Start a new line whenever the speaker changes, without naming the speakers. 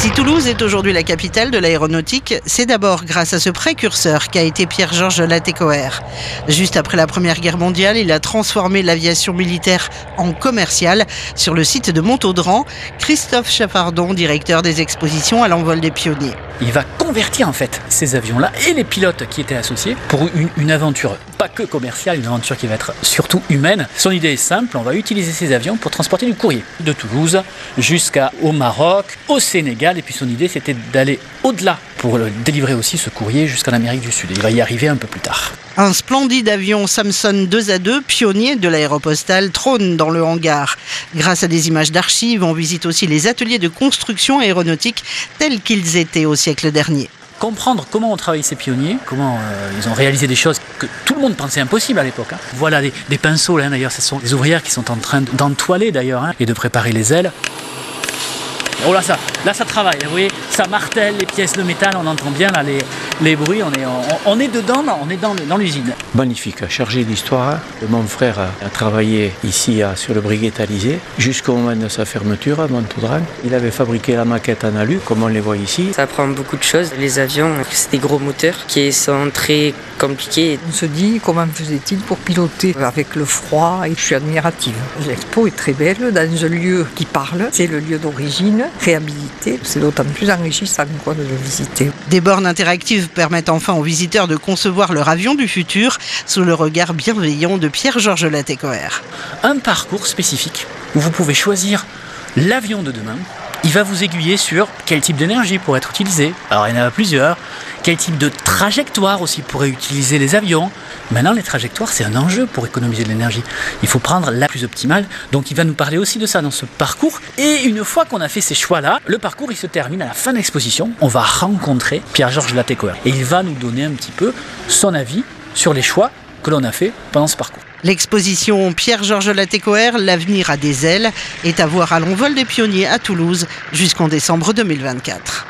Si Toulouse est aujourd'hui la capitale de l'aéronautique, c'est d'abord grâce à ce précurseur qu'a été Pierre-Georges Latécoère. Juste après la Première Guerre mondiale, il a transformé l'aviation militaire en commerciale sur le site de Montaudran. Christophe Chaffardon, directeur des expositions à l'envol des pionniers.
Il va convertir en fait ces avions-là et les pilotes qui étaient associés pour une, une, aventure pas que commerciale, une aventure qui va être surtout humaine. Son idée est simple, on va utiliser ces avions pour transporter du courrier de Toulouse jusqu'au Maroc, au Sénégal et puis son idée c'était d'aller au-delà pour délivrer aussi ce courrier jusqu'en Amérique du Sud. Il va y arriver un peu plus tard.
Un splendide avion Samson 2 à 2, pionnier de l'aéropostale, trône dans le hangar. Grâce à des images d'archives, on visite aussi les ateliers de construction aéronautique tels qu'ils étaient au siècle dernier
comprendre comment ont travaillé ces pionniers, comment euh, ils ont réalisé des choses que tout le monde pensait impossibles à l'époque. Hein. Voilà des, pinceaux, là d'ailleurs, ce sont des ouvrières qui sont en train d'entoiler d'ailleurs hein, et de préparer les ailes. Oh là ça, là ça travaille, vous voyez, ça martèle les pièces de métal, on entend bien là les, les bruits, on est, on, on est dedans, on est dans, dans l'usine.
Magnifique, chargé d'histoire. Mon frère a, a, travaillé ici à, sur le briguet Alizé jusqu'au moment de sa fermeture à Montaudran. Il avait fabriqué la maquette en alu, comme on les voit ici.
Ça apprend beaucoup de choses. Les avions, c'est des gros moteurs qui sont très compliqués.
On se dit comment faisait-il pour piloter avec le froid? Et je suis admirative. L'expo est très belle dans un lieu qui parle, c'est le lieu d'origine réhabilité. C'est d'autant plus enrichissant quoi, de le visiter.
Des bornes interactives permettent enfin aux visiteurs de concevoir leur avion du futur sous le regard bienveillant de Pierre-Georges Latécoère.
Un parcours spécifique où vous pouvez choisir l'avion de demain. Il va vous aiguiller sur quel type d'énergie pourrait être utilisé. Alors il y en a plusieurs. Quel type de trajectoire aussi pourrait utiliser les avions. Maintenant, les trajectoires, c'est un enjeu pour économiser de l'énergie. Il faut prendre la plus optimale. Donc, il va nous parler aussi de ça dans ce parcours. Et une fois qu'on a fait ces choix-là, le parcours, il se termine à la fin de l'exposition. On va rencontrer Pierre-Georges Latécoère. Et il va nous donner un petit peu son avis sur les choix que l'on a fait pendant ce parcours.
L'exposition Pierre-Georges Latécoère, L'avenir a des ailes, est à voir à l'envol des pionniers à Toulouse jusqu'en décembre 2024.